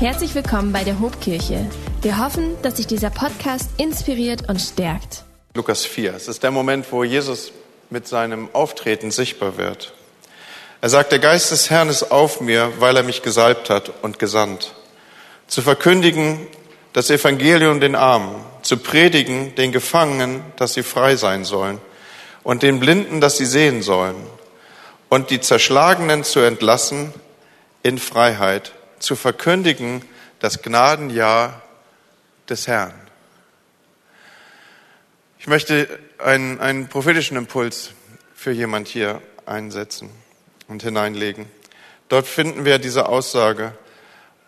Herzlich willkommen bei der Hobkirche. Wir hoffen, dass sich dieser Podcast inspiriert und stärkt. Lukas 4. Es ist der Moment, wo Jesus mit seinem Auftreten sichtbar wird. Er sagt, der Geist des Herrn ist auf mir, weil er mich gesalbt hat und gesandt. Zu verkündigen das Evangelium den Armen, zu predigen den Gefangenen, dass sie frei sein sollen und den Blinden, dass sie sehen sollen und die Zerschlagenen zu entlassen in Freiheit, zu verkündigen das Gnadenjahr des Herrn. Ich möchte einen, einen prophetischen Impuls für jemand hier einsetzen und hineinlegen. Dort finden wir diese Aussage,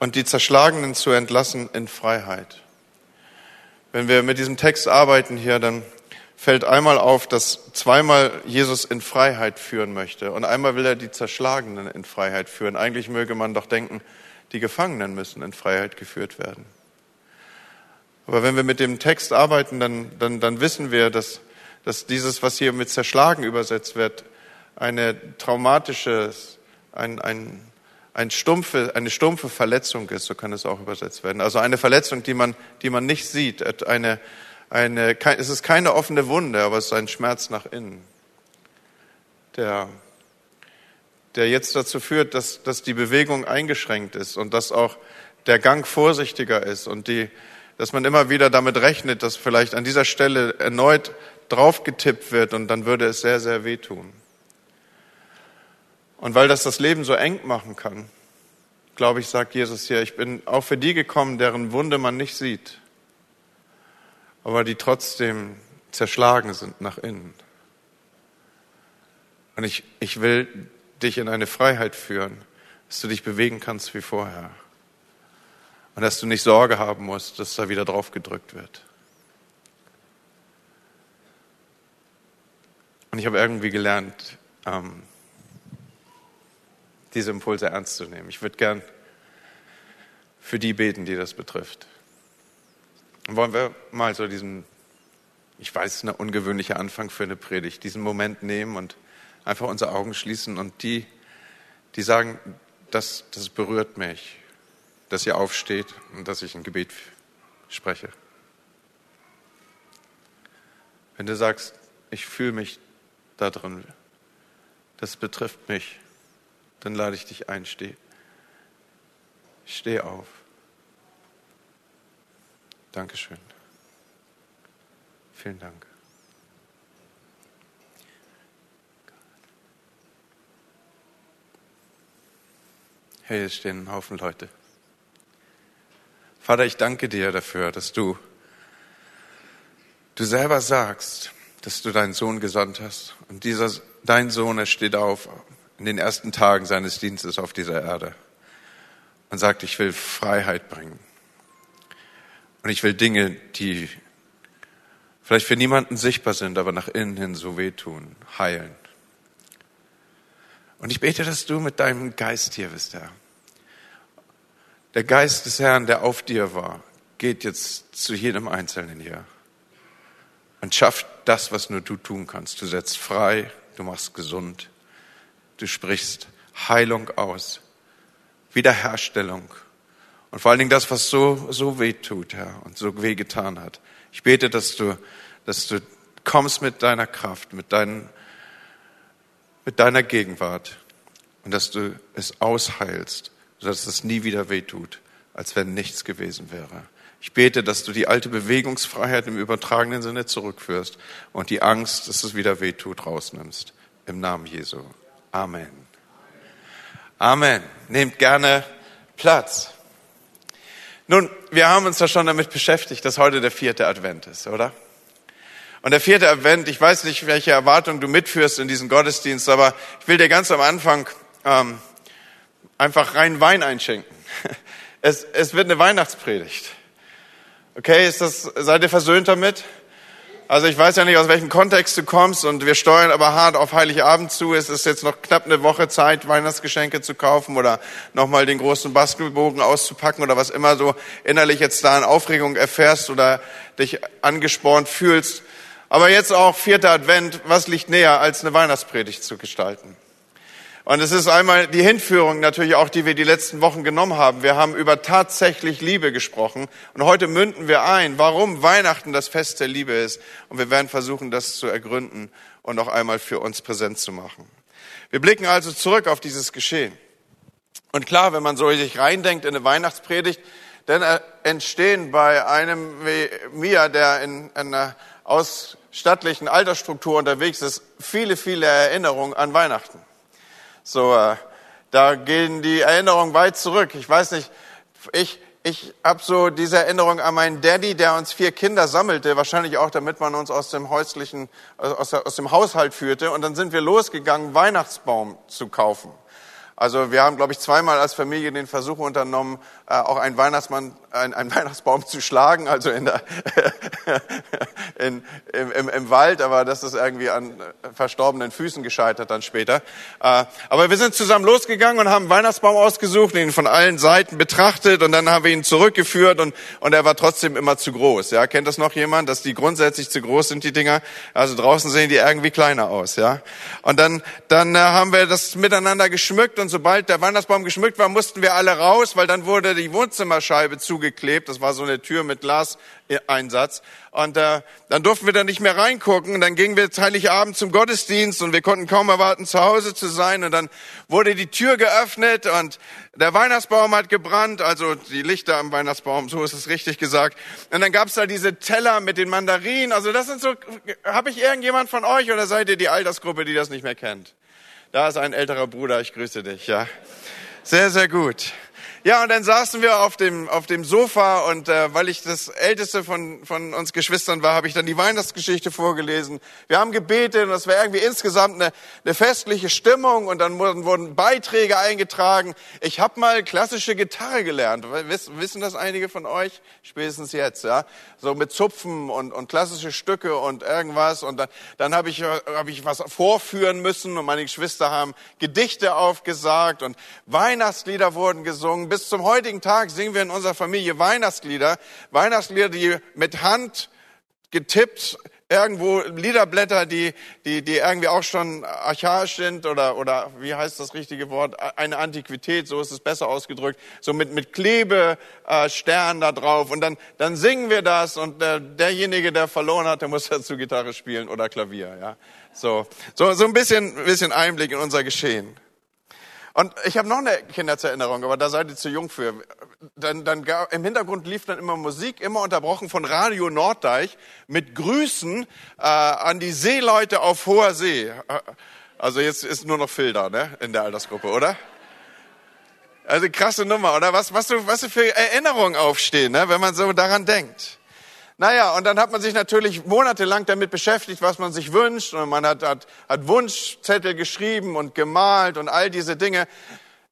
und die Zerschlagenen zu entlassen in Freiheit. Wenn wir mit diesem Text arbeiten hier, dann fällt einmal auf, dass zweimal Jesus in Freiheit führen möchte und einmal will er die Zerschlagenen in Freiheit führen. Eigentlich möge man doch denken, die Gefangenen müssen in Freiheit geführt werden. Aber wenn wir mit dem Text arbeiten, dann, dann, dann wissen wir, dass, dass dieses, was hier mit zerschlagen übersetzt wird, eine traumatische, ein, ein, ein stumpfe, eine stumpfe Verletzung ist, so kann es auch übersetzt werden. Also eine Verletzung, die man, die man nicht sieht, eine, eine, es ist keine offene Wunde, aber es ist ein Schmerz nach innen, der, der jetzt dazu führt, dass, dass die Bewegung eingeschränkt ist und dass auch der Gang vorsichtiger ist und die, dass man immer wieder damit rechnet, dass vielleicht an dieser Stelle erneut draufgetippt wird und dann würde es sehr, sehr wehtun. Und weil das das Leben so eng machen kann, glaube ich, sagt Jesus hier, ich bin auch für die gekommen, deren Wunde man nicht sieht aber die trotzdem zerschlagen sind nach innen. Und ich, ich will dich in eine Freiheit führen, dass du dich bewegen kannst wie vorher. Und dass du nicht Sorge haben musst, dass da wieder drauf gedrückt wird. Und ich habe irgendwie gelernt, ähm, diese Impulse ernst zu nehmen. Ich würde gern für die beten, die das betrifft. Wollen wir mal so diesen, ich weiß, eine ungewöhnliche Anfang für eine Predigt, diesen Moment nehmen und einfach unsere Augen schließen und die, die sagen, das, das berührt mich, dass ihr aufsteht und dass ich ein Gebet spreche. Wenn du sagst, ich fühle mich da drin, das betrifft mich, dann lade ich dich ein, steh, steh auf. Dankeschön. Vielen Dank. Hey, es stehen ein Haufen Leute. Vater, ich danke dir dafür, dass du, du selber sagst, dass du deinen Sohn gesandt hast. Und dieser, dein Sohn, er steht auf in den ersten Tagen seines Dienstes auf dieser Erde und sagt, ich will Freiheit bringen. Und ich will Dinge, die vielleicht für niemanden sichtbar sind, aber nach innen hin so wehtun, heilen. Und ich bete, dass du mit deinem Geist hier bist, Herr. Der Geist des Herrn, der auf dir war, geht jetzt zu jedem Einzelnen hier und schafft das, was nur du tun kannst. Du setzt frei, du machst gesund, du sprichst Heilung aus, Wiederherstellung und vor allen Dingen das, was so, so weh tut, Herr, und so weh getan hat. Ich bete, dass du, dass du kommst mit deiner Kraft, mit, deinen, mit deiner Gegenwart und dass du es ausheilst, sodass es nie wieder weh tut, als wenn nichts gewesen wäre. Ich bete, dass du die alte Bewegungsfreiheit im übertragenen Sinne zurückführst und die Angst, dass es wieder weh tut, rausnimmst. Im Namen Jesu. Amen. Amen. Nehmt gerne Platz. Nun, wir haben uns ja schon damit beschäftigt, dass heute der vierte Advent ist, oder? Und der vierte Advent, ich weiß nicht, welche Erwartung du mitführst in diesen Gottesdienst, aber ich will dir ganz am Anfang ähm, einfach rein Wein einschenken. Es, es wird eine Weihnachtspredigt. Okay, ist das, seid ihr versöhnt damit? Also ich weiß ja nicht, aus welchem Kontext du kommst und wir steuern aber hart auf Heiligabend zu. Es ist jetzt noch knapp eine Woche Zeit, Weihnachtsgeschenke zu kaufen oder nochmal den großen Bastelbogen auszupacken oder was immer so innerlich jetzt da in Aufregung erfährst oder dich angespornt fühlst. Aber jetzt auch vierter Advent, was liegt näher, als eine Weihnachtspredigt zu gestalten? Und es ist einmal die Hinführung natürlich auch, die wir die letzten Wochen genommen haben. Wir haben über tatsächlich Liebe gesprochen. Und heute münden wir ein, warum Weihnachten das Fest der Liebe ist. Und wir werden versuchen, das zu ergründen und noch einmal für uns präsent zu machen. Wir blicken also zurück auf dieses Geschehen. Und klar, wenn man so sich reindenkt in eine Weihnachtspredigt, dann entstehen bei einem wie mir, der in einer ausstattlichen Altersstruktur unterwegs ist, viele, viele Erinnerungen an Weihnachten. So, äh, da gehen die Erinnerungen weit zurück. Ich weiß nicht, ich, ich habe so diese Erinnerung an meinen Daddy, der uns vier Kinder sammelte, wahrscheinlich auch, damit man uns aus dem häuslichen, aus, aus dem Haushalt führte. Und dann sind wir losgegangen, Weihnachtsbaum zu kaufen. Also wir haben, glaube ich, zweimal als Familie den Versuch unternommen, äh, auch einen Weihnachtsmann, einen, einen Weihnachtsbaum zu schlagen, also in der, in, im, im, im Wald, aber das ist irgendwie an verstorbenen Füßen gescheitert dann später. Äh, aber wir sind zusammen losgegangen und haben einen Weihnachtsbaum ausgesucht, ihn von allen Seiten betrachtet und dann haben wir ihn zurückgeführt und, und er war trotzdem immer zu groß. Ja, kennt das noch jemand, dass die grundsätzlich zu groß sind, die Dinger? Also draußen sehen die irgendwie kleiner aus. Ja, und dann, dann äh, haben wir das miteinander geschmückt und sobald der Weihnachtsbaum geschmückt war, mussten wir alle raus, weil dann wurde die Wohnzimmerscheibe zugeklebt. Das war so eine Tür mit Glaseinsatz. Und äh, dann durften wir da nicht mehr reingucken. Und dann gingen wir Heiligabend zum Gottesdienst und wir konnten kaum erwarten, zu Hause zu sein. Und dann wurde die Tür geöffnet und der Weihnachtsbaum hat gebrannt, also die Lichter am Weihnachtsbaum, so ist es richtig gesagt. Und dann gab's da diese Teller mit den Mandarinen. Also das sind so, habe ich irgendjemand von euch oder seid ihr die Altersgruppe, die das nicht mehr kennt? Da ist ein älterer Bruder, ich grüße dich, ja. Sehr, sehr gut. Ja, und dann saßen wir auf dem, auf dem Sofa und äh, weil ich das älteste von, von uns Geschwistern war, habe ich dann die Weihnachtsgeschichte vorgelesen. Wir haben gebetet und das war irgendwie insgesamt eine, eine festliche Stimmung und dann wurden, wurden Beiträge eingetragen. Ich habe mal klassische Gitarre gelernt. Wissen das einige von euch? Spätestens jetzt, ja. So mit Zupfen und, und klassische Stücke und irgendwas. Und dann, dann habe ich, hab ich was vorführen müssen und meine Geschwister haben Gedichte aufgesagt und Weihnachtslieder wurden gesungen bis zum heutigen Tag singen wir in unserer Familie Weihnachtslieder. Weihnachtslieder, die mit Hand getippt irgendwo Liederblätter, die, die, die irgendwie auch schon archaisch sind oder, oder wie heißt das richtige Wort? Eine Antiquität, so ist es besser ausgedrückt, so mit, mit Klebesternen da drauf. Und dann, dann singen wir das und der, derjenige, der verloren hat, der muss dazu Gitarre spielen oder Klavier, ja. So, so, so ein bisschen, bisschen Einblick in unser Geschehen. Und ich habe noch eine Kindheitserinnerung, aber da seid ihr zu jung für. Dann, dann im Hintergrund lief dann immer Musik, immer unterbrochen von Radio Norddeich mit Grüßen äh, an die Seeleute auf hoher See. Also jetzt ist nur noch Phil da, ne, in der Altersgruppe, oder? Also krasse Nummer, oder? Was, was, du, was du für Erinnerungen aufstehen, ne, wenn man so daran denkt. Naja, und dann hat man sich natürlich monatelang damit beschäftigt, was man sich wünscht. Und man hat, hat, hat Wunschzettel geschrieben und gemalt und all diese Dinge.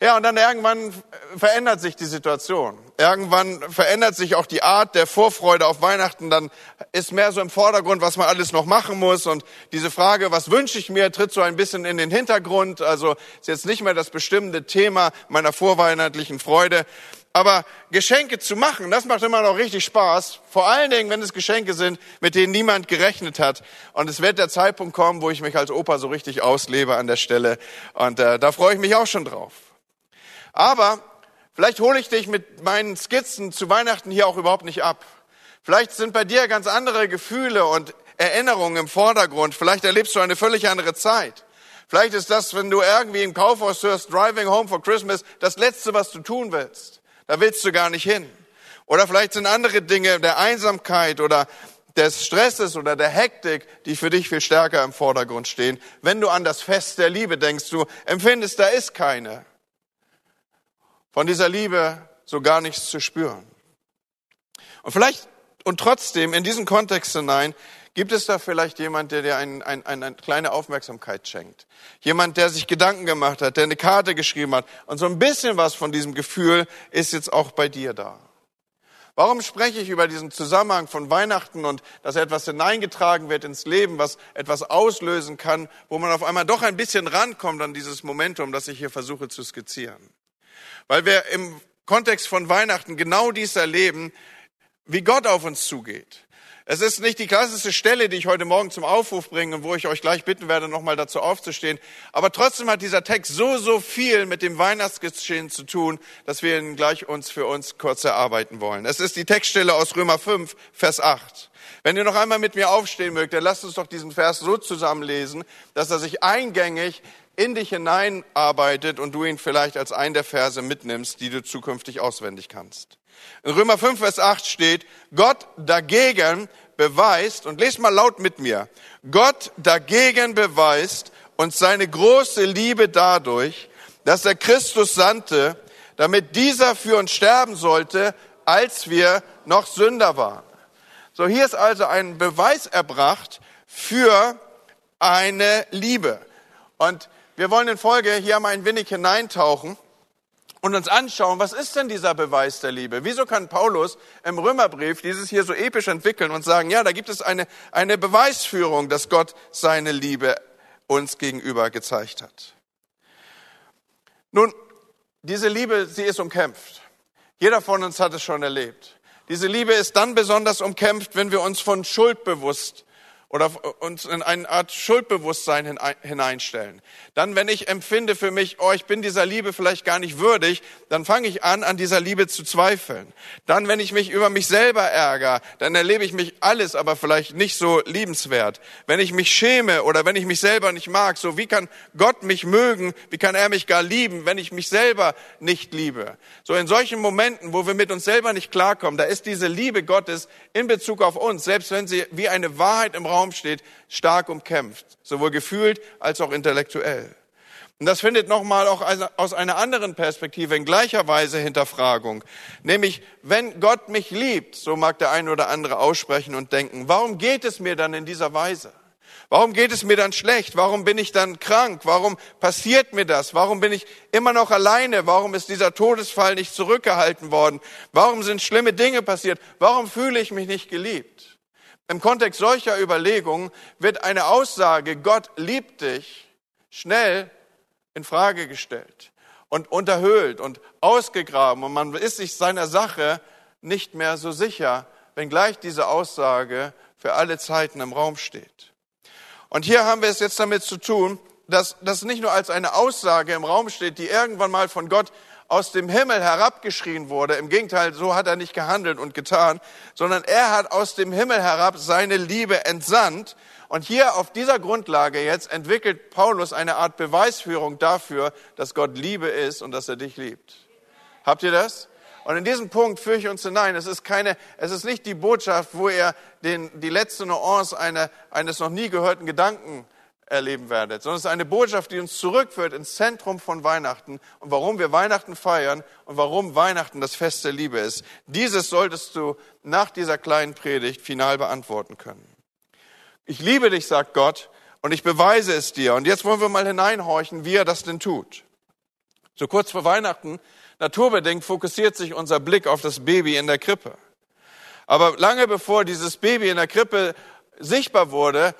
Ja, und dann irgendwann verändert sich die Situation. Irgendwann verändert sich auch die Art der Vorfreude auf Weihnachten. Dann ist mehr so im Vordergrund, was man alles noch machen muss. Und diese Frage, was wünsche ich mir, tritt so ein bisschen in den Hintergrund. Also ist jetzt nicht mehr das bestimmende Thema meiner vorweihnachtlichen Freude. Aber Geschenke zu machen, das macht immer noch richtig Spaß. Vor allen Dingen, wenn es Geschenke sind, mit denen niemand gerechnet hat. Und es wird der Zeitpunkt kommen, wo ich mich als Opa so richtig auslebe an der Stelle. Und äh, da freue ich mich auch schon drauf. Aber vielleicht hole ich dich mit meinen Skizzen zu Weihnachten hier auch überhaupt nicht ab. Vielleicht sind bei dir ganz andere Gefühle und Erinnerungen im Vordergrund. Vielleicht erlebst du eine völlig andere Zeit. Vielleicht ist das, wenn du irgendwie im Kaufhaus hörst, Driving Home for Christmas, das Letzte, was du tun willst. Da willst du gar nicht hin. Oder vielleicht sind andere Dinge der Einsamkeit oder des Stresses oder der Hektik, die für dich viel stärker im Vordergrund stehen. Wenn du an das Fest der Liebe denkst, du empfindest, da ist keine. Von dieser Liebe so gar nichts zu spüren. Und vielleicht und trotzdem in diesen Kontext hinein Gibt es da vielleicht jemand, der dir ein, ein, eine kleine Aufmerksamkeit schenkt? Jemand, der sich Gedanken gemacht hat, der eine Karte geschrieben hat und so ein bisschen was von diesem Gefühl ist jetzt auch bei dir da. Warum spreche ich über diesen Zusammenhang von Weihnachten und dass etwas hineingetragen wird ins Leben, was etwas auslösen kann, wo man auf einmal doch ein bisschen rankommt an dieses Momentum, das ich hier versuche zu skizzieren? Weil wir im Kontext von Weihnachten genau dies erleben, wie Gott auf uns zugeht Es ist nicht die klassische Stelle, die ich heute Morgen zum Aufruf bringe und wo ich euch gleich bitten werde, nochmal dazu aufzustehen. Aber trotzdem hat dieser Text so, so viel mit dem Weihnachtsgeschehen zu tun, dass wir ihn gleich uns für uns kurz erarbeiten wollen. Es ist die Textstelle aus Römer 5, Vers 8. Wenn ihr noch einmal mit mir aufstehen mögt, dann lasst uns doch diesen Vers so zusammenlesen, dass er sich eingängig in dich hineinarbeitet und du ihn vielleicht als einen der Verse mitnimmst, die du zukünftig auswendig kannst. In Römer 5, Vers 8 steht, Gott dagegen beweist, und lest mal laut mit mir, Gott dagegen beweist uns seine große Liebe dadurch, dass er Christus sandte, damit dieser für uns sterben sollte, als wir noch Sünder waren. So, hier ist also ein Beweis erbracht für eine Liebe. Und wir wollen in Folge hier mal ein wenig hineintauchen und uns anschauen, was ist denn dieser Beweis der Liebe? Wieso kann Paulus im Römerbrief dieses hier so episch entwickeln und sagen, ja, da gibt es eine, eine Beweisführung, dass Gott seine Liebe uns gegenüber gezeigt hat. Nun, diese Liebe, sie ist umkämpft. Jeder von uns hat es schon erlebt. Diese Liebe ist dann besonders umkämpft, wenn wir uns von Schuld bewusst oder uns in eine Art Schuldbewusstsein hineinstellen. Dann, wenn ich empfinde für mich, oh, ich bin dieser Liebe vielleicht gar nicht würdig, dann fange ich an, an dieser Liebe zu zweifeln. Dann, wenn ich mich über mich selber ärgere, dann erlebe ich mich alles, aber vielleicht nicht so liebenswert. Wenn ich mich schäme oder wenn ich mich selber nicht mag, so wie kann Gott mich mögen, wie kann er mich gar lieben, wenn ich mich selber nicht liebe? So in solchen Momenten, wo wir mit uns selber nicht klarkommen, da ist diese Liebe Gottes in Bezug auf uns, selbst wenn sie wie eine Wahrheit im Raum Raum steht, stark umkämpft, sowohl gefühlt als auch intellektuell. Und das findet nochmal auch aus einer anderen Perspektive in gleicher Weise Hinterfragung. Nämlich, wenn Gott mich liebt, so mag der eine oder andere aussprechen und denken, warum geht es mir dann in dieser Weise? Warum geht es mir dann schlecht? Warum bin ich dann krank? Warum passiert mir das? Warum bin ich immer noch alleine? Warum ist dieser Todesfall nicht zurückgehalten worden? Warum sind schlimme Dinge passiert? Warum fühle ich mich nicht geliebt? Im Kontext solcher Überlegungen wird eine Aussage, Gott liebt dich, schnell in Frage gestellt und unterhöhlt und ausgegraben und man ist sich seiner Sache nicht mehr so sicher, wenngleich diese Aussage für alle Zeiten im Raum steht. Und hier haben wir es jetzt damit zu tun, dass das nicht nur als eine Aussage im Raum steht, die irgendwann mal von Gott aus dem Himmel herabgeschrien wurde. Im Gegenteil, so hat er nicht gehandelt und getan, sondern er hat aus dem Himmel herab seine Liebe entsandt. Und hier auf dieser Grundlage jetzt entwickelt Paulus eine Art Beweisführung dafür, dass Gott Liebe ist und dass er dich liebt. Habt ihr das? Und in diesem Punkt führe ich uns hinein. Es ist keine, es ist nicht die Botschaft, wo er den, die letzte Nuance eine, eines noch nie gehörten Gedanken erleben werdet, sondern es ist eine Botschaft, die uns zurückführt ins Zentrum von Weihnachten und warum wir Weihnachten feiern und warum Weihnachten das Fest der Liebe ist. Dieses solltest du nach dieser kleinen Predigt final beantworten können. Ich liebe dich, sagt Gott, und ich beweise es dir. Und jetzt wollen wir mal hineinhorchen, wie er das denn tut. So kurz vor Weihnachten, naturbedingt, fokussiert sich unser Blick auf das Baby in der Krippe. Aber lange bevor dieses Baby in der Krippe sichtbar wurde,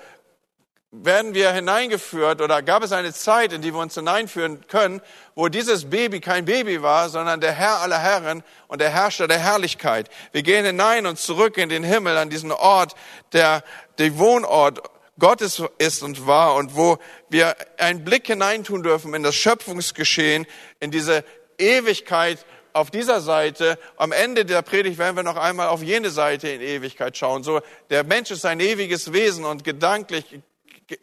werden wir hineingeführt oder gab es eine Zeit, in die wir uns hineinführen können, wo dieses Baby kein Baby war, sondern der Herr aller Herren und der Herrscher der Herrlichkeit. Wir gehen hinein und zurück in den Himmel, an diesen Ort, der der Wohnort Gottes ist und war und wo wir einen Blick hineintun dürfen in das Schöpfungsgeschehen, in diese Ewigkeit auf dieser Seite. Am Ende der Predigt werden wir noch einmal auf jene Seite in Ewigkeit schauen. So, der Mensch ist ein ewiges Wesen und gedanklich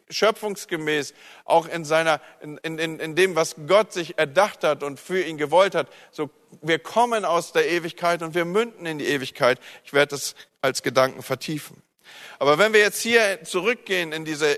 schöpfungsgemäß, auch in seiner, in, in, in dem, was Gott sich erdacht hat und für ihn gewollt hat. So, wir kommen aus der Ewigkeit und wir münden in die Ewigkeit. Ich werde das als Gedanken vertiefen. Aber wenn wir jetzt hier zurückgehen in diese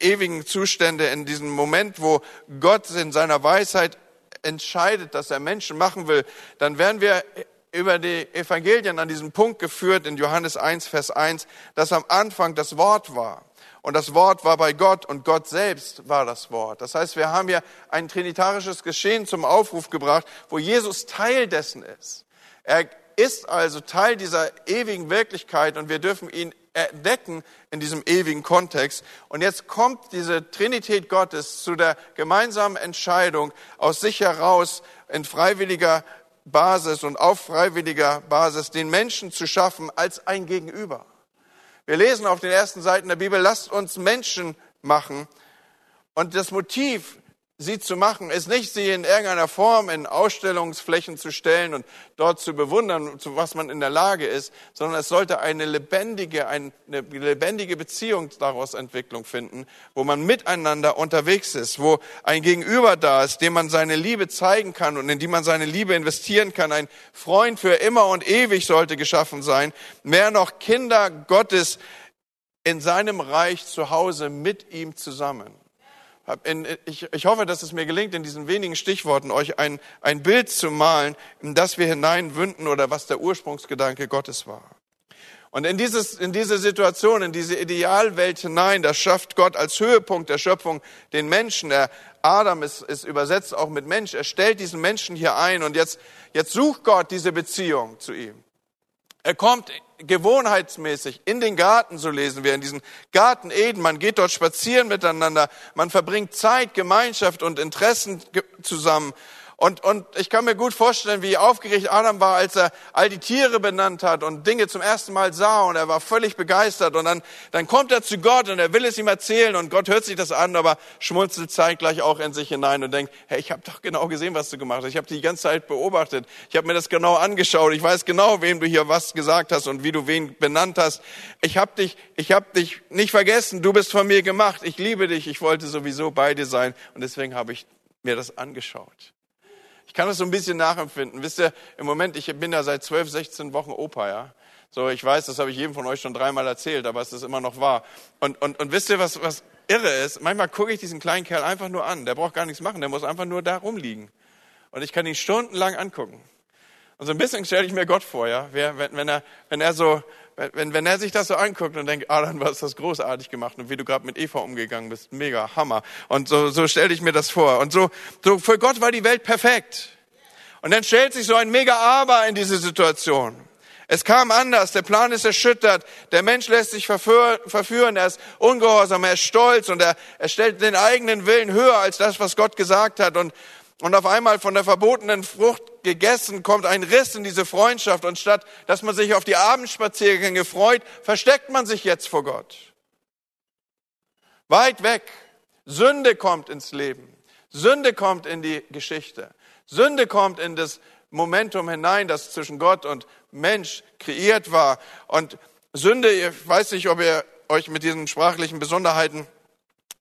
ewigen Zustände, in diesen Moment, wo Gott in seiner Weisheit entscheidet, dass er Menschen machen will, dann werden wir über die Evangelien an diesen Punkt geführt in Johannes 1, Vers 1, dass am Anfang das Wort war. Und das Wort war bei Gott und Gott selbst war das Wort. Das heißt, wir haben hier ein trinitarisches Geschehen zum Aufruf gebracht, wo Jesus Teil dessen ist. Er ist also Teil dieser ewigen Wirklichkeit und wir dürfen ihn entdecken in diesem ewigen Kontext. Und jetzt kommt diese Trinität Gottes zu der gemeinsamen Entscheidung aus sich heraus in freiwilliger Basis und auf freiwilliger Basis den Menschen zu schaffen als ein Gegenüber. Wir lesen auf den ersten Seiten der Bibel, lasst uns Menschen machen. Und das Motiv sie zu machen, ist nicht, sie in irgendeiner Form in Ausstellungsflächen zu stellen und dort zu bewundern, zu was man in der Lage ist, sondern es sollte eine lebendige, eine lebendige Beziehung daraus Entwicklung finden, wo man miteinander unterwegs ist, wo ein Gegenüber da ist, dem man seine Liebe zeigen kann und in die man seine Liebe investieren kann. Ein Freund für immer und ewig sollte geschaffen sein. Mehr noch Kinder Gottes in seinem Reich zu Hause mit ihm zusammen ich, hoffe, dass es mir gelingt, in diesen wenigen Stichworten euch ein, ein Bild zu malen, in das wir hineinwünden oder was der Ursprungsgedanke Gottes war. Und in, dieses, in diese Situation, in diese Idealwelt hinein, das schafft Gott als Höhepunkt der Schöpfung den Menschen. Der Adam ist, ist übersetzt auch mit Mensch. Er stellt diesen Menschen hier ein und jetzt, jetzt sucht Gott diese Beziehung zu ihm. Er kommt gewohnheitsmäßig in den Garten, so lesen wir, in diesen Garten Eden. Man geht dort spazieren miteinander, man verbringt Zeit, Gemeinschaft und Interessen zusammen. Und, und ich kann mir gut vorstellen, wie aufgeregt Adam war, als er all die Tiere benannt hat und Dinge zum ersten Mal sah und er war völlig begeistert. Und dann, dann kommt er zu Gott und er will es ihm erzählen und Gott hört sich das an, aber schmunzelt zeitgleich auch in sich hinein und denkt, hey, ich habe doch genau gesehen, was du gemacht hast. Ich habe die ganze Zeit beobachtet. Ich habe mir das genau angeschaut. Ich weiß genau, wem du hier was gesagt hast und wie du wen benannt hast. Ich habe dich, ich habe dich nicht vergessen. Du bist von mir gemacht. Ich liebe dich. Ich wollte sowieso bei dir sein und deswegen habe ich mir das angeschaut. Ich kann das so ein bisschen nachempfinden. Wisst ihr, im Moment, ich bin ja seit 12, 16 Wochen Opa, ja. So, ich weiß, das habe ich jedem von euch schon dreimal erzählt, aber es ist immer noch wahr. Und, und, und wisst ihr, was, was irre ist? Manchmal gucke ich diesen kleinen Kerl einfach nur an. Der braucht gar nichts machen, der muss einfach nur da rumliegen. Und ich kann ihn stundenlang angucken. Und so ein bisschen stelle ich mir Gott vor, ja. Wenn, wenn, er, wenn er so wenn, wenn er sich das so anguckt und denkt, ah, dann hast du das großartig gemacht und wie du gerade mit Eva umgegangen bist, mega Hammer. Und so, so stelle ich mir das vor. Und so, so für Gott war die Welt perfekt. Und dann stellt sich so ein mega Aber in diese Situation. Es kam anders, der Plan ist erschüttert, der Mensch lässt sich verführen, er ist ungehorsam, er ist stolz und er, er stellt den eigenen Willen höher als das, was Gott gesagt hat. Und, und auf einmal von der verbotenen Frucht gegessen, kommt ein Riss in diese Freundschaft und statt dass man sich auf die Abendspaziergänge freut, versteckt man sich jetzt vor Gott. Weit weg. Sünde kommt ins Leben. Sünde kommt in die Geschichte. Sünde kommt in das Momentum hinein, das zwischen Gott und Mensch kreiert war. Und Sünde, ich weiß nicht, ob ihr euch mit diesen sprachlichen Besonderheiten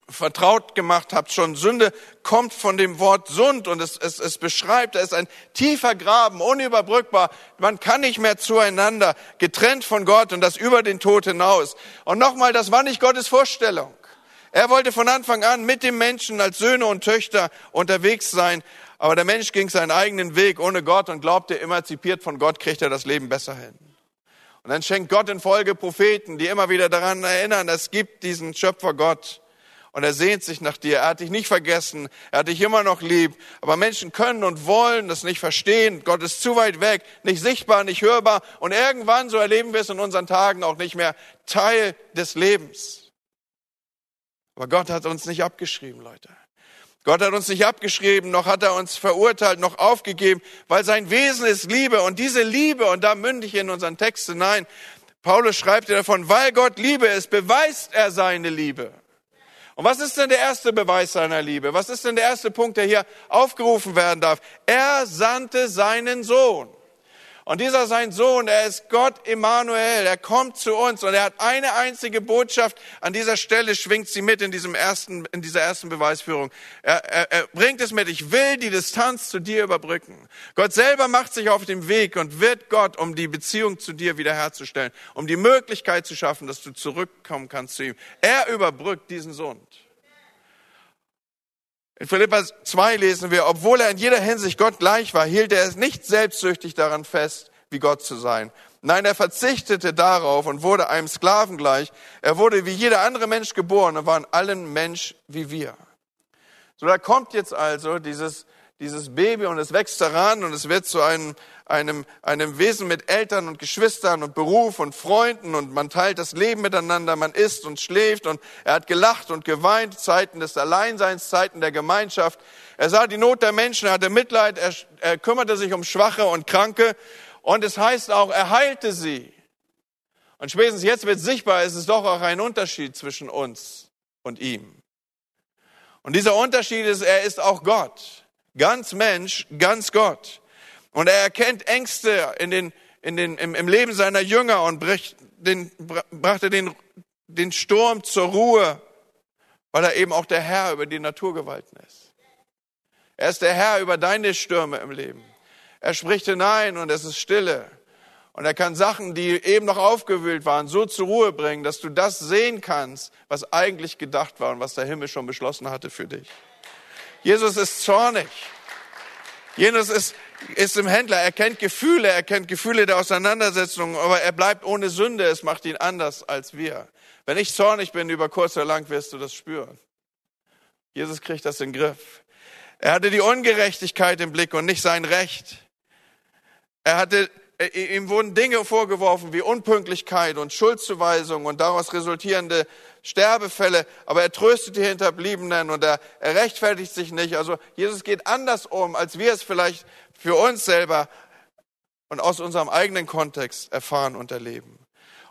vertraut gemacht habt schon, Sünde kommt von dem Wort Sund und es, es, es beschreibt, es ist ein tiefer Graben, unüberbrückbar. Man kann nicht mehr zueinander, getrennt von Gott und das über den Tod hinaus. Und nochmal, das war nicht Gottes Vorstellung. Er wollte von Anfang an mit dem Menschen als Söhne und Töchter unterwegs sein. Aber der Mensch ging seinen eigenen Weg ohne Gott und glaubte, emanzipiert von Gott kriegt er das Leben besser hin. Und dann schenkt Gott in Folge Propheten, die immer wieder daran erinnern, es gibt diesen Schöpfer Gott und er sehnt sich nach dir. Er hat dich nicht vergessen. Er hat dich immer noch lieb. Aber Menschen können und wollen das nicht verstehen. Gott ist zu weit weg, nicht sichtbar, nicht hörbar. Und irgendwann, so erleben wir es in unseren Tagen, auch nicht mehr Teil des Lebens. Aber Gott hat uns nicht abgeschrieben, Leute. Gott hat uns nicht abgeschrieben, noch hat er uns verurteilt, noch aufgegeben, weil sein Wesen ist Liebe. Und diese Liebe, und da münde ich in unseren Text hinein, Paulus schreibt ja davon, weil Gott Liebe ist, beweist er seine Liebe. Und was ist denn der erste Beweis seiner Liebe? Was ist denn der erste Punkt, der hier aufgerufen werden darf? Er sandte seinen Sohn. Und dieser sein Sohn, er ist Gott Emmanuel, er kommt zu uns und er hat eine einzige Botschaft. An dieser Stelle schwingt sie mit in diesem ersten, in dieser ersten Beweisführung. Er, er, er bringt es mit, ich will die Distanz zu dir überbrücken. Gott selber macht sich auf den Weg und wird Gott, um die Beziehung zu dir wiederherzustellen, um die Möglichkeit zu schaffen, dass du zurückkommen kannst zu ihm. Er überbrückt diesen Sohn. In Philippa 2 lesen wir, obwohl er in jeder Hinsicht Gott gleich war, hielt er es nicht selbstsüchtig daran fest, wie Gott zu sein. Nein, er verzichtete darauf und wurde einem Sklaven gleich. Er wurde wie jeder andere Mensch geboren und war in allen Mensch wie wir. So, da kommt jetzt also dieses, dieses Baby und es wächst daran und es wird zu einem einem, einem Wesen mit Eltern und Geschwistern und Beruf und Freunden und man teilt das Leben miteinander, man isst und schläft und er hat gelacht und geweint, Zeiten des Alleinseins, Zeiten der Gemeinschaft. Er sah die Not der Menschen, er hatte Mitleid, er, er kümmerte sich um Schwache und Kranke und es heißt auch, er heilte sie. Und spätestens jetzt wird sichtbar, es ist doch auch ein Unterschied zwischen uns und ihm. Und dieser Unterschied ist, er ist auch Gott. Ganz Mensch, ganz Gott. Und er erkennt Ängste in den, in den, im, im Leben seiner Jünger und den, brachte den, den Sturm zur Ruhe, weil er eben auch der Herr über die Naturgewalten ist. Er ist der Herr über deine Stürme im Leben. Er spricht hinein und es ist Stille. Und er kann Sachen, die eben noch aufgewühlt waren, so zur Ruhe bringen, dass du das sehen kannst, was eigentlich gedacht war und was der Himmel schon beschlossen hatte für dich. Jesus ist zornig. Jesus ist, ist im Händler. Er kennt Gefühle, er kennt Gefühle der Auseinandersetzung, aber er bleibt ohne Sünde. Es macht ihn anders als wir. Wenn ich zornig bin, über kurz oder lang wirst du das spüren. Jesus kriegt das in den Griff. Er hatte die Ungerechtigkeit im Blick und nicht sein Recht. Er hatte äh, ihm wurden Dinge vorgeworfen wie Unpünktlichkeit und Schuldzuweisung und daraus resultierende Sterbefälle, aber er tröstet die Hinterbliebenen und er, er rechtfertigt sich nicht. Also Jesus geht anders um, als wir es vielleicht für uns selber und aus unserem eigenen Kontext erfahren und erleben.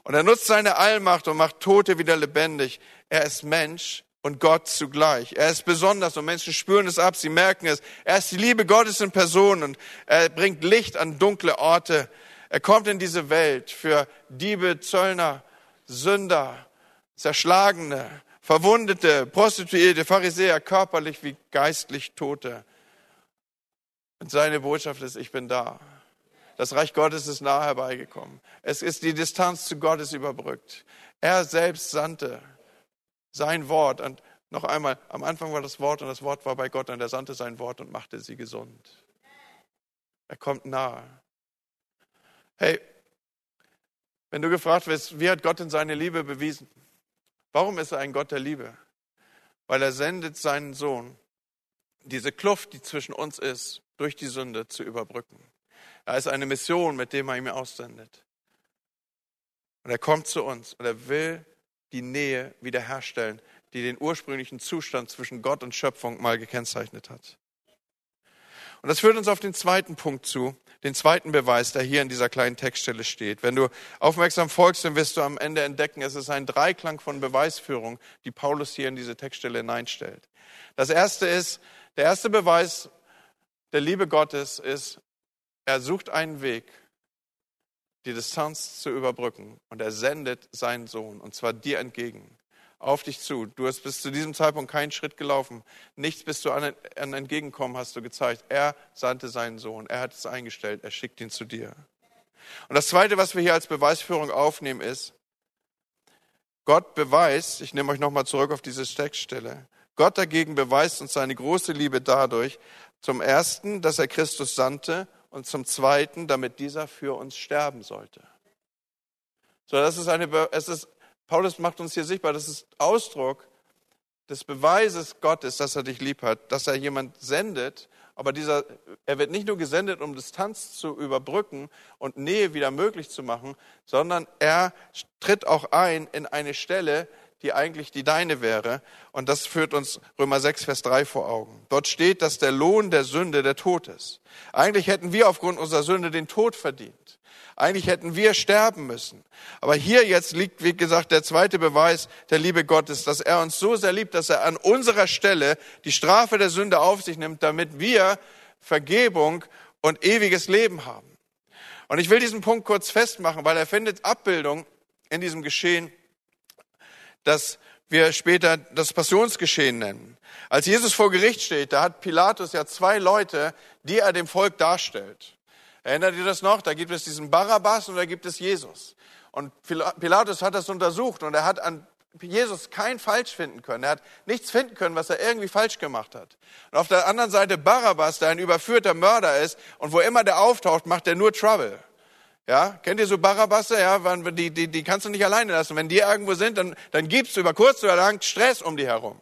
Und er nutzt seine Allmacht und macht Tote wieder lebendig. Er ist Mensch und Gott zugleich. Er ist besonders und Menschen spüren es ab, sie merken es. Er ist die Liebe Gottes in Person und er bringt Licht an dunkle Orte. Er kommt in diese Welt für Diebe, Zöllner, Sünder, Zerschlagene, Verwundete, Prostituierte, Pharisäer, körperlich wie geistlich Tote. Und seine Botschaft ist, ich bin da. Das Reich Gottes ist nahe herbeigekommen. Es ist die Distanz zu Gottes überbrückt. Er selbst sandte sein Wort. Und noch einmal, am Anfang war das Wort und das Wort war bei Gott und er sandte sein Wort und machte sie gesund. Er kommt nahe. Hey, wenn du gefragt wirst, wie hat Gott in seine Liebe bewiesen? Warum ist er ein Gott der Liebe? Weil er sendet seinen Sohn, diese Kluft, die zwischen uns ist, durch die Sünde zu überbrücken. Er ist eine Mission, mit dem er ihn aussendet. Und er kommt zu uns und er will die Nähe wiederherstellen, die den ursprünglichen Zustand zwischen Gott und Schöpfung mal gekennzeichnet hat. Und das führt uns auf den zweiten Punkt zu, den zweiten Beweis, der hier in dieser kleinen Textstelle steht. Wenn du aufmerksam folgst, dann wirst du am Ende entdecken, es ist ein Dreiklang von Beweisführung, die Paulus hier in diese Textstelle hineinstellt. Das erste ist, der erste Beweis der Liebe Gottes ist, er sucht einen Weg, die Distanz zu überbrücken. Und er sendet seinen Sohn, und zwar dir entgegen, auf dich zu. Du hast bis zu diesem Zeitpunkt keinen Schritt gelaufen. Nichts bist du an, an entgegenkommen, hast du gezeigt. Er sandte seinen Sohn. Er hat es eingestellt. Er schickt ihn zu dir. Und das Zweite, was wir hier als Beweisführung aufnehmen, ist, Gott beweist, ich nehme euch nochmal zurück auf diese Textstelle, Gott dagegen beweist uns seine große Liebe dadurch, zum Ersten, dass er Christus sandte und zum Zweiten, damit dieser für uns sterben sollte. So, das ist eine, es ist, Paulus macht uns hier sichtbar, das ist Ausdruck des Beweises Gottes, dass er dich lieb hat, dass er jemand sendet, aber dieser, er wird nicht nur gesendet, um Distanz zu überbrücken und Nähe wieder möglich zu machen, sondern er tritt auch ein in eine Stelle, die eigentlich die deine wäre. Und das führt uns Römer 6, Vers 3 vor Augen. Dort steht, dass der Lohn der Sünde der Tod ist. Eigentlich hätten wir aufgrund unserer Sünde den Tod verdient. Eigentlich hätten wir sterben müssen. Aber hier jetzt liegt, wie gesagt, der zweite Beweis der Liebe Gottes, dass er uns so sehr liebt, dass er an unserer Stelle die Strafe der Sünde auf sich nimmt, damit wir Vergebung und ewiges Leben haben. Und ich will diesen Punkt kurz festmachen, weil er findet Abbildung in diesem Geschehen das wir später das Passionsgeschehen nennen. Als Jesus vor Gericht steht, da hat Pilatus ja zwei Leute, die er dem Volk darstellt. Erinnert ihr das noch? Da gibt es diesen Barabbas und da gibt es Jesus. Und Pilatus hat das untersucht und er hat an Jesus kein falsch finden können. Er hat nichts finden können, was er irgendwie falsch gemacht hat. Und auf der anderen Seite Barabbas, der ein überführter Mörder ist und wo immer der auftaucht, macht er nur Trouble. Ja, kennt ihr so Barabasse? Ja, die, die, die kannst du nicht alleine lassen. Wenn die irgendwo sind, dann, dann gibst du über kurz oder lang Stress um die herum.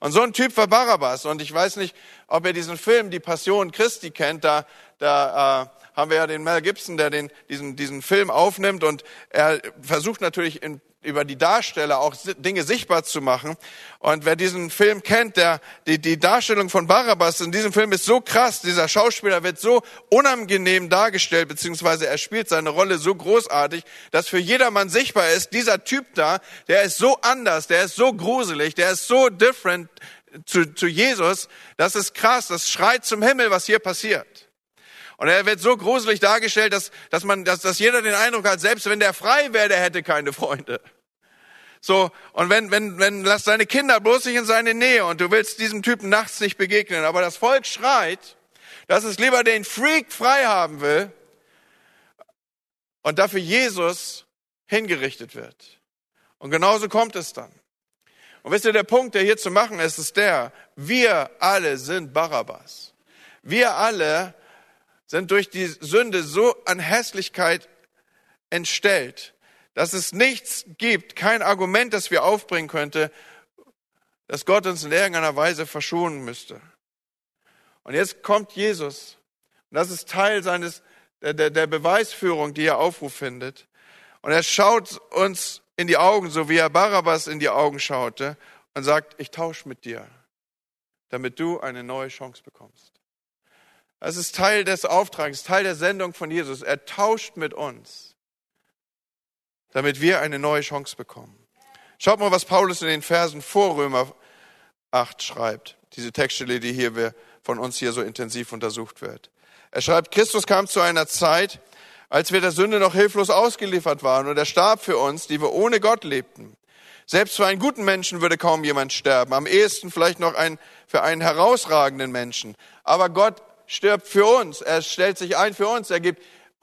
Und so ein Typ war Barabbas. Und ich weiß nicht, ob ihr diesen Film Die Passion Christi kennt. Da, da äh, haben wir ja den Mel Gibson, der den, diesen, diesen Film aufnimmt und er versucht natürlich in über die Darsteller auch Dinge sichtbar zu machen. Und wer diesen Film kennt, der, die, die Darstellung von Barabbas in diesem Film ist so krass. Dieser Schauspieler wird so unangenehm dargestellt, beziehungsweise er spielt seine Rolle so großartig, dass für jedermann sichtbar ist, dieser Typ da, der ist so anders, der ist so gruselig, der ist so different zu, zu Jesus. Das ist krass, das schreit zum Himmel, was hier passiert. Und er wird so gruselig dargestellt, dass, dass, man, dass, dass jeder den Eindruck hat, selbst wenn der frei wäre, der hätte keine Freunde. So, und wenn, wenn, wenn, lass deine Kinder bloß nicht in seine Nähe und du willst diesem Typen nachts nicht begegnen, aber das Volk schreit, dass es lieber den Freak frei haben will und dafür Jesus hingerichtet wird. Und genauso kommt es dann. Und wisst ihr, der Punkt, der hier zu machen ist, ist der, wir alle sind Barabbas. Wir alle sind durch die Sünde so an Hässlichkeit entstellt, dass es nichts gibt, kein Argument, das wir aufbringen könnte, dass Gott uns in irgendeiner Weise verschonen müsste. Und jetzt kommt Jesus. Und das ist Teil seines, der, der, der Beweisführung, die er Aufruf findet. Und er schaut uns in die Augen, so wie er Barabbas in die Augen schaute und sagt, ich tausche mit dir, damit du eine neue Chance bekommst. Das ist Teil des Auftrags, Teil der Sendung von Jesus. Er tauscht mit uns, damit wir eine neue Chance bekommen. Schaut mal, was Paulus in den Versen vor Römer 8 schreibt. Diese Textstelle, die hier von uns hier so intensiv untersucht wird. Er schreibt, Christus kam zu einer Zeit, als wir der Sünde noch hilflos ausgeliefert waren und er starb für uns, die wir ohne Gott lebten. Selbst für einen guten Menschen würde kaum jemand sterben, am ehesten vielleicht noch ein, für einen herausragenden Menschen. Aber Gott stirbt für uns. Er stellt sich ein für uns. Er gibt,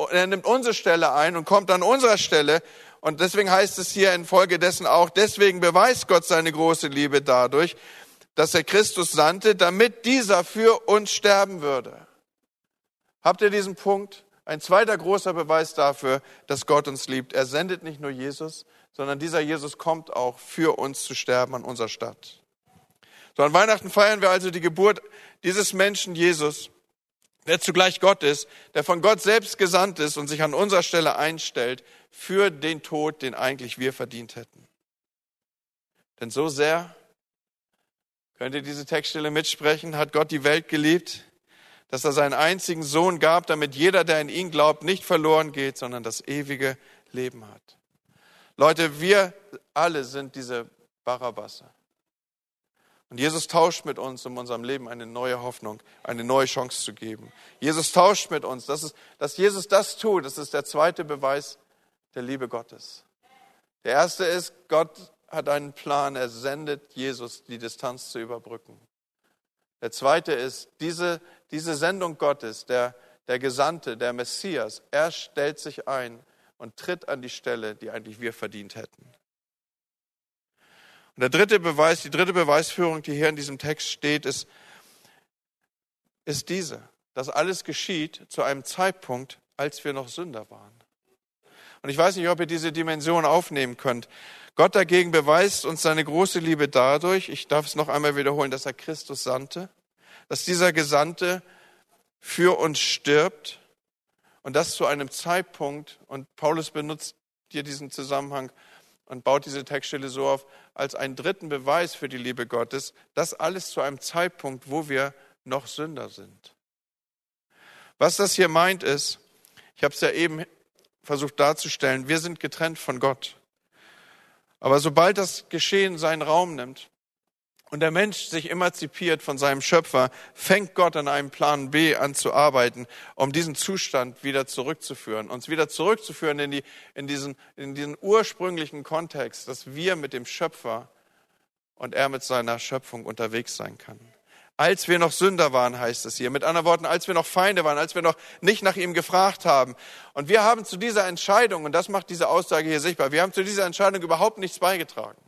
er nimmt unsere Stelle ein und kommt an unserer Stelle. Und deswegen heißt es hier infolgedessen auch, deswegen beweist Gott seine große Liebe dadurch, dass er Christus sandte, damit dieser für uns sterben würde. Habt ihr diesen Punkt? Ein zweiter großer Beweis dafür, dass Gott uns liebt. Er sendet nicht nur Jesus, sondern dieser Jesus kommt auch für uns zu sterben an unserer Stadt. So an Weihnachten feiern wir also die Geburt dieses Menschen Jesus der zugleich Gott ist, der von Gott selbst gesandt ist und sich an unserer Stelle einstellt für den Tod, den eigentlich wir verdient hätten. Denn so sehr, könnt ihr diese Textstelle mitsprechen, hat Gott die Welt geliebt, dass er seinen einzigen Sohn gab, damit jeder, der in ihn glaubt, nicht verloren geht, sondern das ewige Leben hat. Leute, wir alle sind diese Barabbasse. Und Jesus tauscht mit uns, um unserem Leben eine neue Hoffnung, eine neue Chance zu geben. Jesus tauscht mit uns. Das ist, dass Jesus das tut, das ist der zweite Beweis der Liebe Gottes. Der erste ist, Gott hat einen Plan, er sendet Jesus, die Distanz zu überbrücken. Der zweite ist, diese, diese Sendung Gottes, der, der Gesandte, der Messias, er stellt sich ein und tritt an die Stelle, die eigentlich wir verdient hätten. Und der dritte Beweis, die dritte Beweisführung, die hier in diesem Text steht, ist, ist diese. Das alles geschieht zu einem Zeitpunkt, als wir noch Sünder waren. Und ich weiß nicht, ob ihr diese Dimension aufnehmen könnt. Gott dagegen beweist uns seine große Liebe dadurch, ich darf es noch einmal wiederholen, dass er Christus sandte, dass dieser Gesandte für uns stirbt und das zu einem Zeitpunkt, und Paulus benutzt hier diesen Zusammenhang, und baut diese Textstelle so auf, als einen dritten Beweis für die Liebe Gottes, das alles zu einem Zeitpunkt, wo wir noch Sünder sind. Was das hier meint ist, ich habe es ja eben versucht darzustellen, wir sind getrennt von Gott. Aber sobald das Geschehen seinen Raum nimmt, und der Mensch sich emanzipiert von seinem Schöpfer, fängt Gott an einem Plan B an zu arbeiten, um diesen Zustand wieder zurückzuführen, uns wieder zurückzuführen in, die, in, diesen, in diesen ursprünglichen Kontext, dass wir mit dem Schöpfer und er mit seiner Schöpfung unterwegs sein kann. Als wir noch Sünder waren, heißt es hier. Mit anderen Worten, als wir noch Feinde waren, als wir noch nicht nach ihm gefragt haben. Und wir haben zu dieser Entscheidung, und das macht diese Aussage hier sichtbar, wir haben zu dieser Entscheidung überhaupt nichts beigetragen.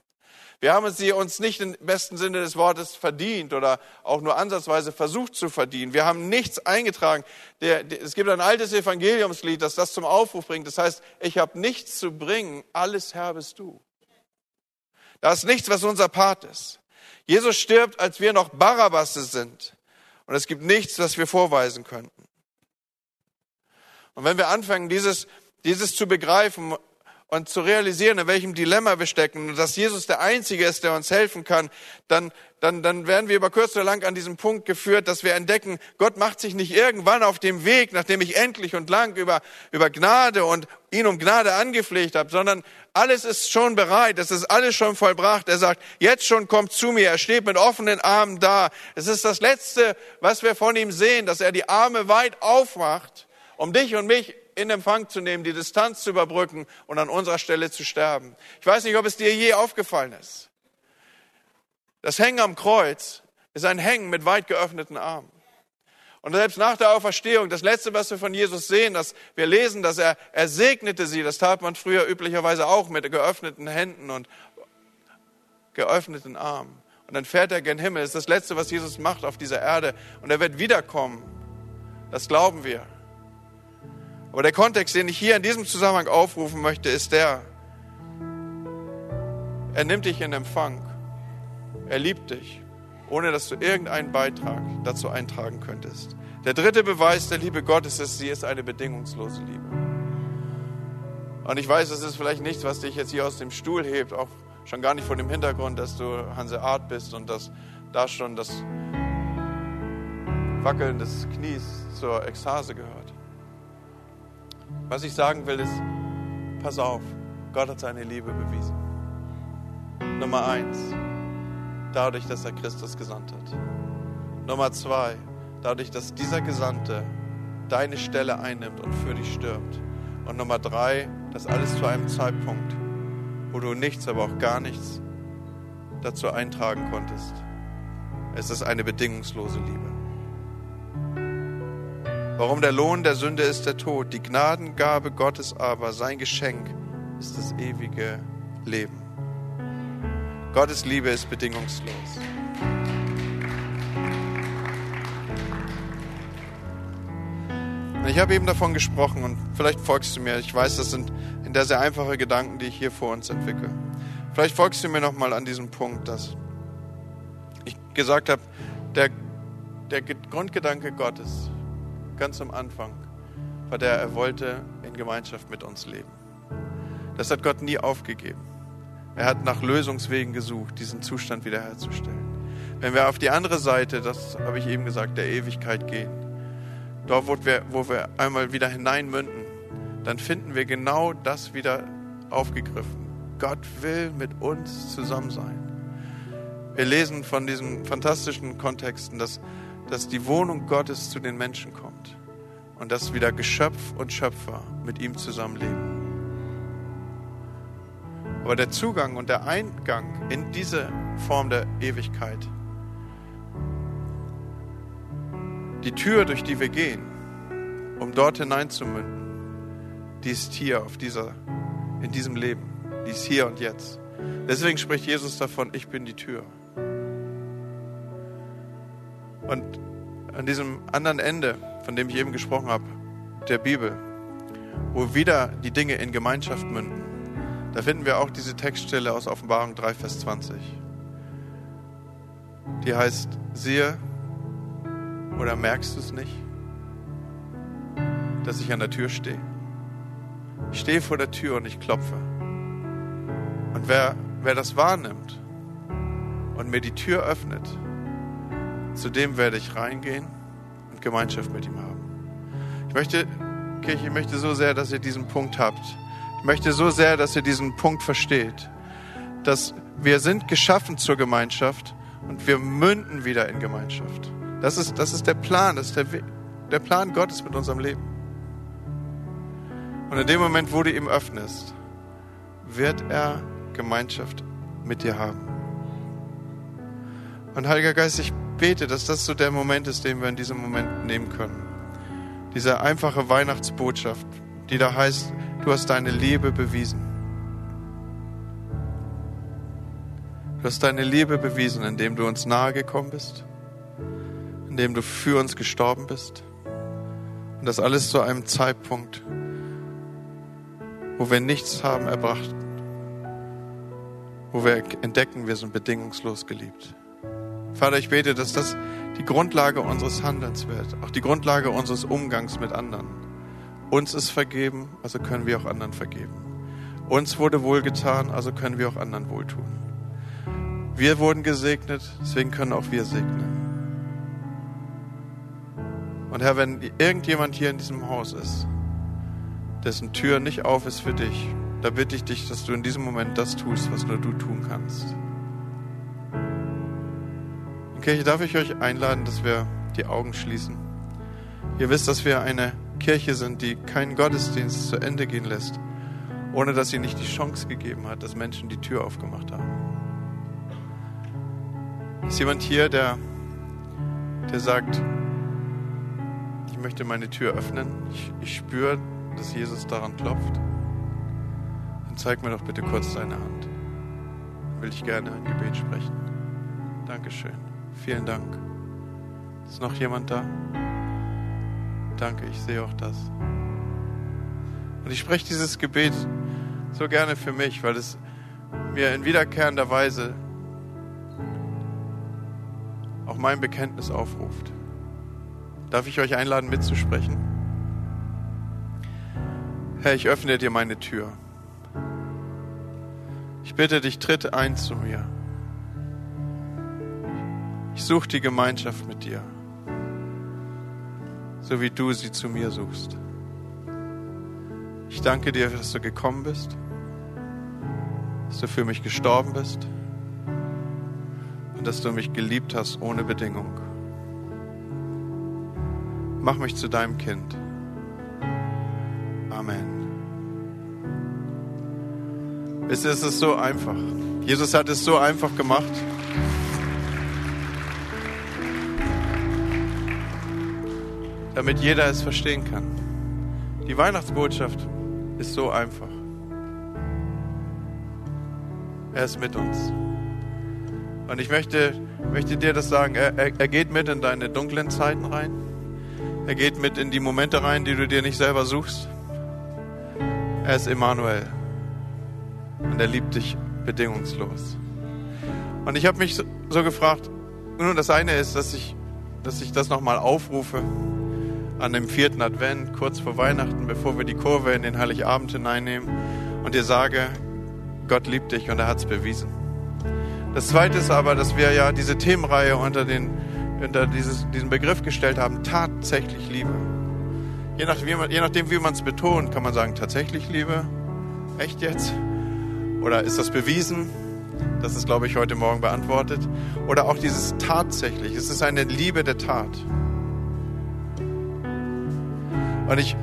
Wir haben sie uns nicht im besten Sinne des Wortes verdient oder auch nur ansatzweise versucht zu verdienen. Wir haben nichts eingetragen. Der, der, es gibt ein altes Evangeliumslied, das das zum Aufruf bringt. Das heißt, ich habe nichts zu bringen, alles Herr bist du. Da ist nichts, was unser Part ist. Jesus stirbt, als wir noch Barabbasse sind. Und es gibt nichts, was wir vorweisen könnten. Und wenn wir anfangen, dieses, dieses zu begreifen und zu realisieren, in welchem Dilemma wir stecken und dass Jesus der Einzige ist, der uns helfen kann, dann, dann, dann werden wir über kurz oder lang an diesem Punkt geführt, dass wir entdecken, Gott macht sich nicht irgendwann auf dem Weg, nachdem ich endlich und lang über, über Gnade und ihn um Gnade angepflegt habe, sondern alles ist schon bereit, es ist alles schon vollbracht. Er sagt, jetzt schon kommt zu mir, er steht mit offenen Armen da. Es ist das Letzte, was wir von ihm sehen, dass er die Arme weit aufmacht, um dich und mich in Empfang zu nehmen, die Distanz zu überbrücken und an unserer Stelle zu sterben. Ich weiß nicht, ob es dir je aufgefallen ist. Das Hängen am Kreuz ist ein Hängen mit weit geöffneten Armen. Und selbst nach der Auferstehung, das Letzte, was wir von Jesus sehen, dass wir lesen, dass er, er segnete sie. Das tat man früher üblicherweise auch mit geöffneten Händen und geöffneten Armen. Und dann fährt er gen Himmel. Das ist das Letzte, was Jesus macht auf dieser Erde. Und er wird wiederkommen. Das glauben wir. Aber der Kontext, den ich hier in diesem Zusammenhang aufrufen möchte, ist der, er nimmt dich in Empfang. Er liebt dich, ohne dass du irgendeinen Beitrag dazu eintragen könntest. Der dritte Beweis der Liebe Gottes ist, sie ist eine bedingungslose Liebe. Und ich weiß, es ist vielleicht nichts, was dich jetzt hier aus dem Stuhl hebt, auch schon gar nicht vor dem Hintergrund, dass du Hanseat bist und dass da schon das Wackeln des Knies zur Ekstase gehört. Was ich sagen will, ist, pass auf, Gott hat seine Liebe bewiesen. Nummer eins, dadurch, dass er Christus gesandt hat. Nummer zwei, dadurch, dass dieser Gesandte deine Stelle einnimmt und für dich stirbt. Und Nummer drei, das alles zu einem Zeitpunkt, wo du nichts, aber auch gar nichts dazu eintragen konntest. Es ist eine bedingungslose Liebe. Warum der Lohn der Sünde ist der Tod, die Gnadengabe Gottes aber, sein Geschenk, ist das ewige Leben. Gottes Liebe ist bedingungslos. Ich habe eben davon gesprochen und vielleicht folgst du mir. Ich weiß, das sind in der sehr einfache Gedanken, die ich hier vor uns entwickle. Vielleicht folgst du mir nochmal an diesem Punkt, dass ich gesagt habe, der, der Grundgedanke Gottes ganz am Anfang, war der, er wollte in Gemeinschaft mit uns leben. Das hat Gott nie aufgegeben. Er hat nach Lösungswegen gesucht, diesen Zustand wiederherzustellen. Wenn wir auf die andere Seite, das habe ich eben gesagt, der Ewigkeit gehen, dort, wo wir, wo wir einmal wieder hineinmünden, dann finden wir genau das wieder aufgegriffen. Gott will mit uns zusammen sein. Wir lesen von diesen fantastischen Kontexten, dass dass die Wohnung Gottes zu den Menschen kommt und dass wieder Geschöpf und Schöpfer mit ihm zusammenleben. Aber der Zugang und der Eingang in diese Form der Ewigkeit, die Tür, durch die wir gehen, um dort hineinzumünden, die ist hier auf dieser, in diesem Leben, die ist hier und jetzt. Deswegen spricht Jesus davon, ich bin die Tür. Und an diesem anderen Ende, von dem ich eben gesprochen habe, der Bibel, wo wieder die Dinge in Gemeinschaft münden, da finden wir auch diese Textstelle aus Offenbarung 3, Vers 20. Die heißt, siehe, oder merkst du es nicht, dass ich an der Tür stehe? Ich stehe vor der Tür und ich klopfe. Und wer, wer das wahrnimmt und mir die Tür öffnet, zu dem werde ich reingehen und Gemeinschaft mit ihm haben. Ich möchte, Kirche, ich möchte so sehr, dass ihr diesen Punkt habt. Ich möchte so sehr, dass ihr diesen Punkt versteht, dass wir sind geschaffen zur Gemeinschaft und wir münden wieder in Gemeinschaft. Das ist, das ist der Plan, das ist der, der Plan Gottes mit unserem Leben. Und in dem Moment, wo du ihm öffnest, wird er Gemeinschaft mit dir haben. Und Heiliger Geist, ich bete, dass das so der Moment ist, den wir in diesem Moment nehmen können. Diese einfache Weihnachtsbotschaft, die da heißt, du hast deine Liebe bewiesen. Du hast deine Liebe bewiesen, indem du uns nahe gekommen bist, indem du für uns gestorben bist. Und das alles zu einem Zeitpunkt, wo wir nichts haben erbracht, wo wir entdecken, wir sind bedingungslos geliebt. Vater, ich bete, dass das die Grundlage unseres Handelns wird, auch die Grundlage unseres Umgangs mit anderen. Uns ist vergeben, also können wir auch anderen vergeben. Uns wurde wohlgetan, also können wir auch anderen wohltun. Wir wurden gesegnet, deswegen können auch wir segnen. Und Herr, wenn irgendjemand hier in diesem Haus ist, dessen Tür nicht auf ist für dich, da bitte ich dich, dass du in diesem Moment das tust, was nur du tun kannst. Kirche darf ich euch einladen, dass wir die Augen schließen. Ihr wisst, dass wir eine Kirche sind, die keinen Gottesdienst zu Ende gehen lässt, ohne dass sie nicht die Chance gegeben hat, dass Menschen die Tür aufgemacht haben. Ist jemand hier, der, der sagt, ich möchte meine Tür öffnen, ich, ich spüre, dass Jesus daran klopft? Dann zeig mir doch bitte kurz deine Hand. Dann will ich gerne ein Gebet sprechen. Dankeschön. Vielen Dank. Ist noch jemand da? Danke, ich sehe auch das. Und ich spreche dieses Gebet so gerne für mich, weil es mir in wiederkehrender Weise auch mein Bekenntnis aufruft. Darf ich euch einladen, mitzusprechen? Herr, ich öffne dir meine Tür. Ich bitte dich, tritt ein zu mir. Ich suche die Gemeinschaft mit dir so wie du sie zu mir suchst. Ich danke dir, dass du gekommen bist, dass du für mich gestorben bist und dass du mich geliebt hast ohne Bedingung. Mach mich zu deinem Kind. Amen. Es ist so einfach. Jesus hat es so einfach gemacht. Damit jeder es verstehen kann. Die Weihnachtsbotschaft ist so einfach. Er ist mit uns. Und ich möchte, möchte dir das sagen, er, er, er geht mit in deine dunklen Zeiten rein. Er geht mit in die Momente rein, die du dir nicht selber suchst. Er ist Emmanuel. Und er liebt dich bedingungslos. Und ich habe mich so, so gefragt, nun das eine ist, dass ich, dass ich das nochmal aufrufe an dem vierten Advent, kurz vor Weihnachten, bevor wir die Kurve in den Heiligabend hineinnehmen und dir sage, Gott liebt dich und er hat es bewiesen. Das zweite ist aber, dass wir ja diese Themenreihe unter, den, unter dieses, diesen Begriff gestellt haben, tatsächlich Liebe. Je, nach, je nachdem, wie man es betont, kann man sagen, tatsächlich Liebe? Echt jetzt? Oder ist das bewiesen? Das ist, glaube ich, heute Morgen beantwortet. Oder auch dieses tatsächlich. Es ist eine Liebe der Tat. Und ich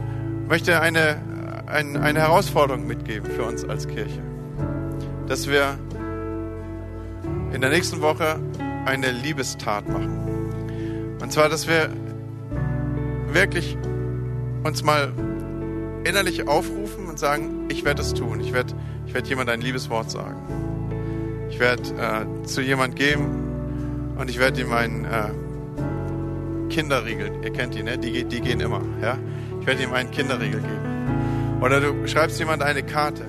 möchte eine, eine, eine Herausforderung mitgeben für uns als Kirche, dass wir in der nächsten Woche eine Liebestat machen. Und zwar, dass wir wirklich uns mal innerlich aufrufen und sagen, ich werde es tun. Ich werde ich werd jemand ein Liebeswort sagen. Ich werde äh, zu jemand gehen und ich werde ihm einen äh, Kinderriegel, ihr kennt die, ne? die, die gehen immer. Ja? Ich werde ihm einen Kinderriegel geben. Oder du schreibst jemand eine Karte.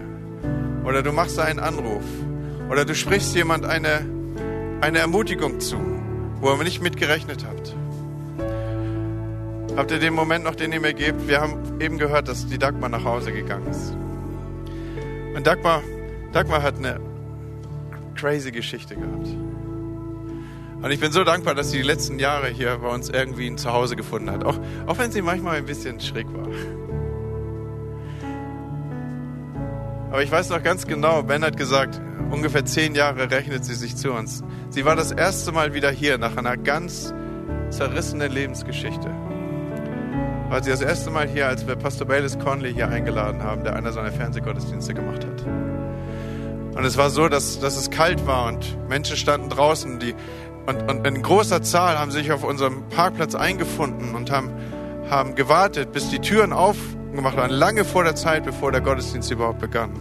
Oder du machst einen Anruf. Oder du sprichst jemand eine, eine Ermutigung zu, wo ihr nicht mitgerechnet habt. Habt ihr den Moment noch, den ihr mir gebt? Wir haben eben gehört, dass die Dagmar nach Hause gegangen ist. Und Dagmar, Dagmar hat eine crazy Geschichte gehabt. Und ich bin so dankbar, dass sie die letzten Jahre hier bei uns irgendwie ein Zuhause gefunden hat. Auch, auch wenn sie manchmal ein bisschen schräg war. Aber ich weiß noch ganz genau, Ben hat gesagt, ungefähr zehn Jahre rechnet sie sich zu uns. Sie war das erste Mal wieder hier nach einer ganz zerrissenen Lebensgeschichte. War sie das erste Mal hier, als wir Pastor Bayless Conley hier eingeladen haben, der einer seiner Fernsehgottesdienste gemacht hat. Und es war so, dass, dass es kalt war und Menschen standen draußen, die und, und in großer Zahl haben sich auf unserem Parkplatz eingefunden und haben, haben gewartet, bis die Türen aufgemacht waren, lange vor der Zeit, bevor der Gottesdienst überhaupt begann.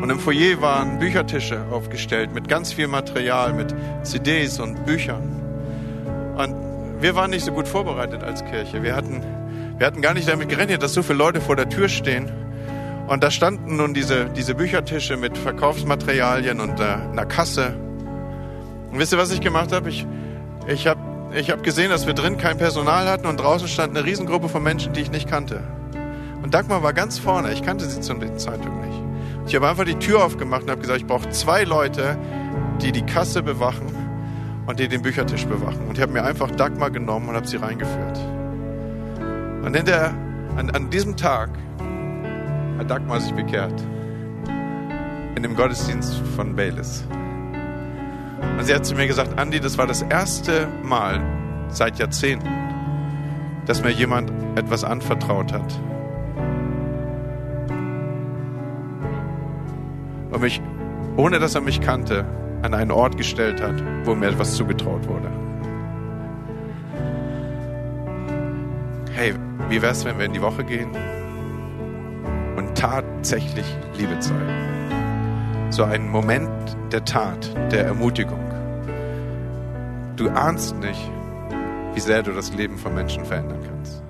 Und im Foyer waren Büchertische aufgestellt mit ganz viel Material, mit CDs und Büchern. Und wir waren nicht so gut vorbereitet als Kirche. Wir hatten, wir hatten gar nicht damit gerechnet, dass so viele Leute vor der Tür stehen. Und da standen nun diese, diese Büchertische mit Verkaufsmaterialien und äh, einer Kasse und wisst ihr, was ich gemacht habe? Ich, ich habe ich hab gesehen, dass wir drin kein Personal hatten und draußen stand eine Riesengruppe von Menschen, die ich nicht kannte. Und Dagmar war ganz vorne. Ich kannte sie zu dem Zeitpunkt nicht. Ich habe einfach die Tür aufgemacht und habe gesagt, ich brauche zwei Leute, die die Kasse bewachen und die den Büchertisch bewachen. Und ich habe mir einfach Dagmar genommen und habe sie reingeführt. Und in der, an, an diesem Tag hat Dagmar sich bekehrt. In dem Gottesdienst von Baylis. Und sie hat zu mir gesagt, Andi, das war das erste Mal seit Jahrzehnten, dass mir jemand etwas anvertraut hat. Und mich, ohne dass er mich kannte, an einen Ort gestellt hat, wo mir etwas zugetraut wurde. Hey, wie wäre es, wenn wir in die Woche gehen und tatsächlich Liebe zeigen? So einen Moment der Tat, der Ermutigung. Du ahnst nicht, wie sehr du das Leben von Menschen verändern kannst.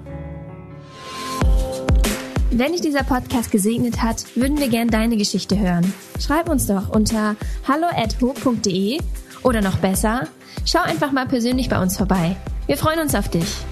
Wenn dich dieser Podcast gesegnet hat, würden wir gern deine Geschichte hören. Schreib uns doch unter hallo@ho.de oder noch besser, schau einfach mal persönlich bei uns vorbei. Wir freuen uns auf dich.